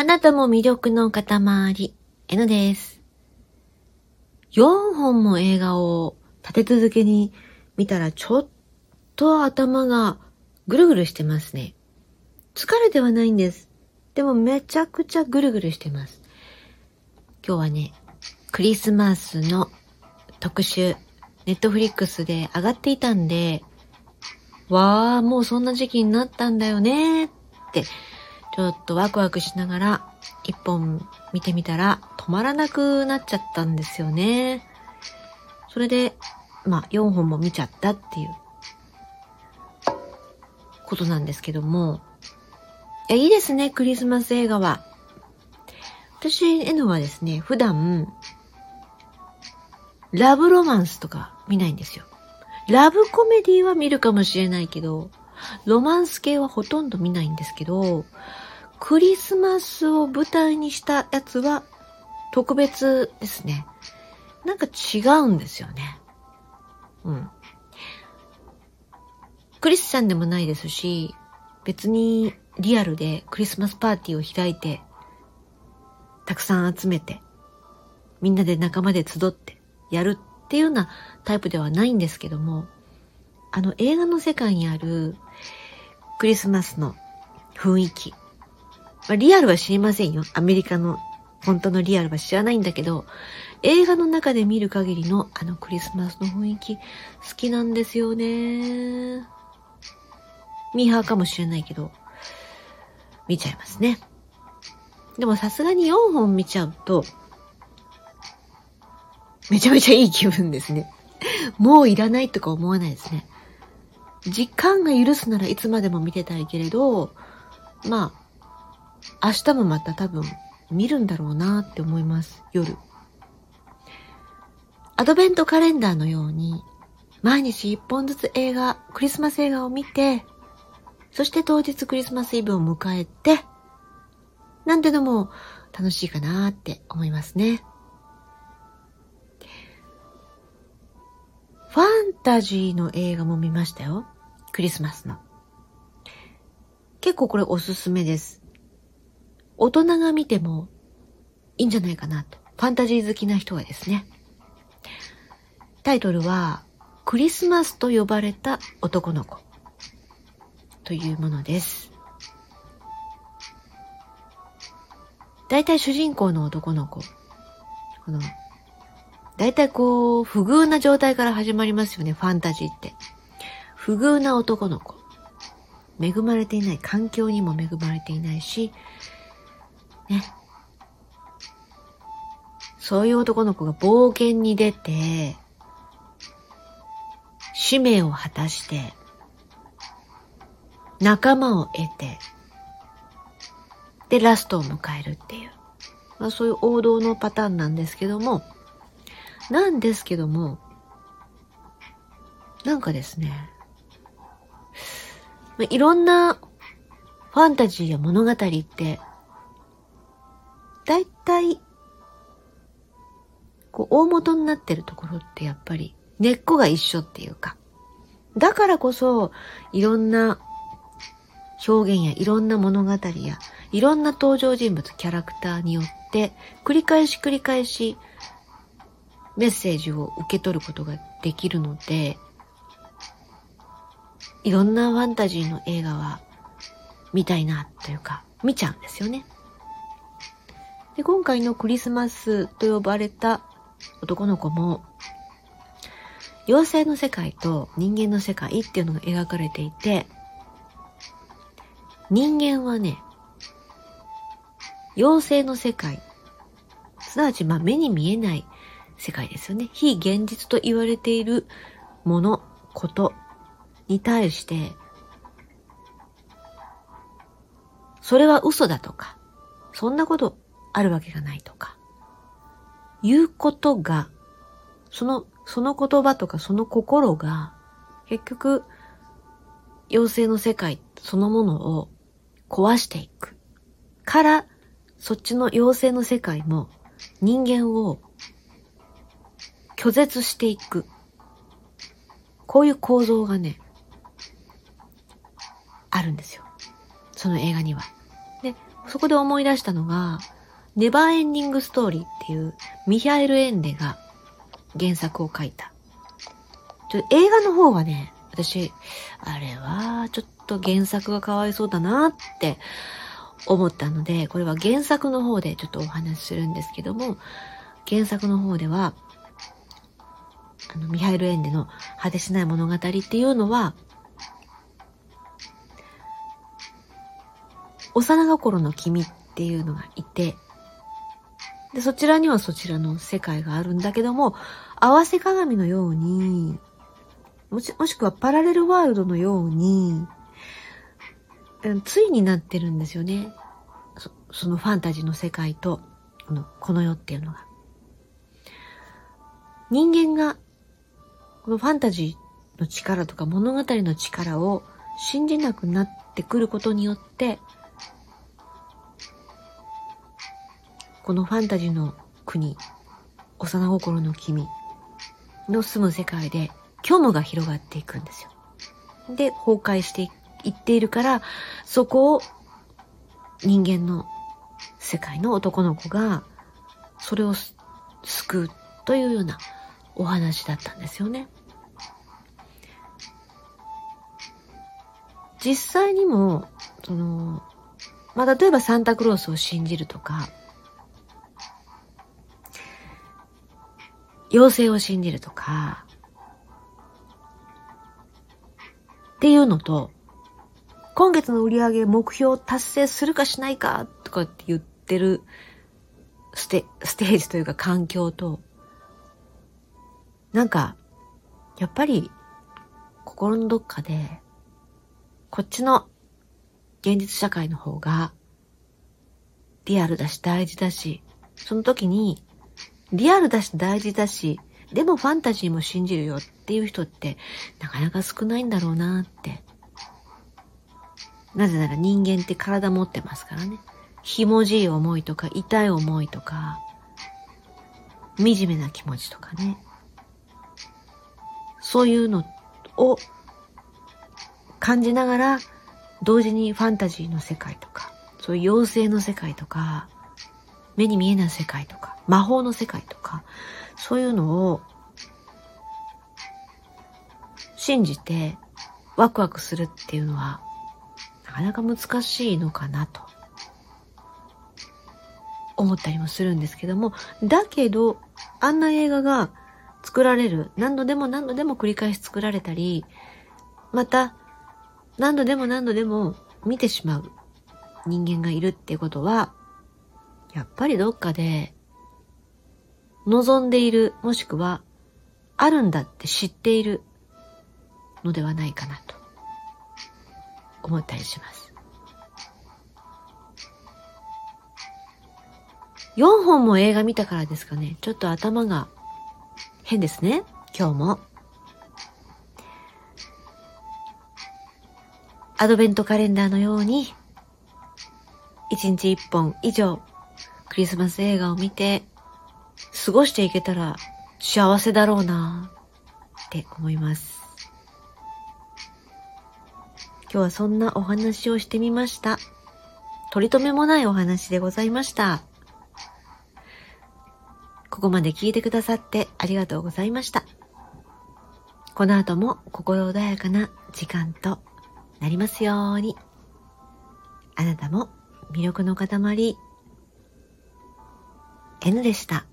あなたも魅力の塊、N です。4本も映画を立て続けに見たらちょっと頭がぐるぐるしてますね。疲れてはないんです。でもめちゃくちゃぐるぐるしてます。今日はね、クリスマスの特集、ネットフリックスで上がっていたんで、わー、もうそんな時期になったんだよねって、ちょっとワクワクしながら一本見てみたら止まらなくなっちゃったんですよね。それで、まあ4本も見ちゃったっていうことなんですけども、いや、いいですね、クリスマス映画は。私、へのはですね、普段、ラブロマンスとか見ないんですよ。ラブコメディは見るかもしれないけど、ロマンス系はほとんど見ないんですけど、クリスマスを舞台にしたやつは特別ですね。なんか違うんですよね。うん。クリスチャンでもないですし、別にリアルでクリスマスパーティーを開いて、たくさん集めて、みんなで仲間で集ってやるっていうようなタイプではないんですけども、あの映画の世界にあるクリスマスの雰囲気。まあ、リアルは知りませんよ。アメリカの本当のリアルは知らないんだけど、映画の中で見る限りのあのクリスマスの雰囲気好きなんですよね。ミーハーかもしれないけど、見ちゃいますね。でもさすがに4本見ちゃうと、めちゃめちゃいい気分ですね。もういらないとか思わないですね。時間が許すならいつまでも見てたいけれど、まあ、明日もまた多分見るんだろうなって思います、夜。アドベントカレンダーのように、毎日一本ずつ映画、クリスマス映画を見て、そして当日クリスマスイブを迎えて、なんてのも楽しいかなって思いますね。タジーの映画も見ましたよ。クリスマスの。結構これおすすめです。大人が見てもいいんじゃないかなと。ファンタジー好きな人はですね。タイトルは、クリスマスと呼ばれた男の子というものです。大体主人公の男の子、この大体こう、不遇な状態から始まりますよね、ファンタジーって。不遇な男の子。恵まれていない、環境にも恵まれていないし、ね。そういう男の子が冒険に出て、使命を果たして、仲間を得て、で、ラストを迎えるっていう。まあそういう王道のパターンなんですけども、なんですけども、なんかですね、まいろんなファンタジーや物語って、だいたい、こう、大元になってるところってやっぱり根っこが一緒っていうか、だからこそ、いろんな表現やいろんな物語やいろんな登場人物、キャラクターによって繰り返し繰り返しメッセージを受け取ることができるので、いろんなファンタジーの映画は見たいなというか、見ちゃうんですよね。で、今回のクリスマスと呼ばれた男の子も、妖精の世界と人間の世界っていうのが描かれていて、人間はね、妖精の世界、すなわちまあ目に見えない世界ですよね。非現実と言われているもの、ことに対して、それは嘘だとか、そんなことあるわけがないとか、いうことが、その、その言葉とかその心が、結局、妖精の世界そのものを壊していく。から、そっちの妖精の世界も人間を拒絶していく。こういう構造がね、あるんですよ。その映画には。で、そこで思い出したのが、ネバーエンディングストーリーっていうミヒャエル・エンデが原作を書いた。ちょ映画の方はね、私、あれはちょっと原作がかわいそうだなって思ったので、これは原作の方でちょっとお話しするんですけども、原作の方では、あの、ミハイル・エンデの果てしない物語っていうのは、幼心の君っていうのがいて、で、そちらにはそちらの世界があるんだけども、合わせ鏡のように、もし、もしくはパラレルワールドのように、ついになってるんですよね。そそのファンタジーの世界と、この、この世っていうのが。人間が、このファンタジーの力とか物語の力を信じなくなってくることによって、このファンタジーの国、幼心の君の住む世界で虚無が広がっていくんですよ。で、崩壊していっているから、そこを人間の世界の男の子が、それを救うというようなお話だったんですよね。実際にも、その、まあ、例えばサンタクロースを信じるとか、妖精を信じるとか、っていうのと、今月の売り上げ目標達成するかしないかとかって言ってるステステージというか環境と、なんか、やっぱり心のどっかで、こっちの現実社会の方がリアルだし大事だし、その時にリアルだし大事だし、でもファンタジーも信じるよっていう人ってなかなか少ないんだろうなって。なぜなら人間って体持ってますからね。ひもじい思いとか痛い思いとか、惨めな気持ちとかね。そういうのを感じながら、同時にファンタジーの世界とか、そういう妖精の世界とか、目に見えない世界とか、魔法の世界とか、そういうのを信じてワクワクするっていうのはなかなか難しいのかなと思ったりもするんですけども、だけど、あんな映画が作られる、何度でも何度でも繰り返し作られたり、また、何度でも何度でも見てしまう人間がいるっていうことは、やっぱりどっかで望んでいる、もしくは、あるんだって知っているのではないかなと思ったりします。4本も映画見たからですかね。ちょっと頭が変ですね。今日も。アドベントカレンダーのように、1日1本以上クリスマス映画を見て過ごしていけたら幸せだろうなって思います。今日はそんなお話をしてみました。取り留めもないお話でございました。ここまで聞いてくださってありがとうございました。この後も心穏やかな時間となりますように。あなたも魅力の塊 N でした。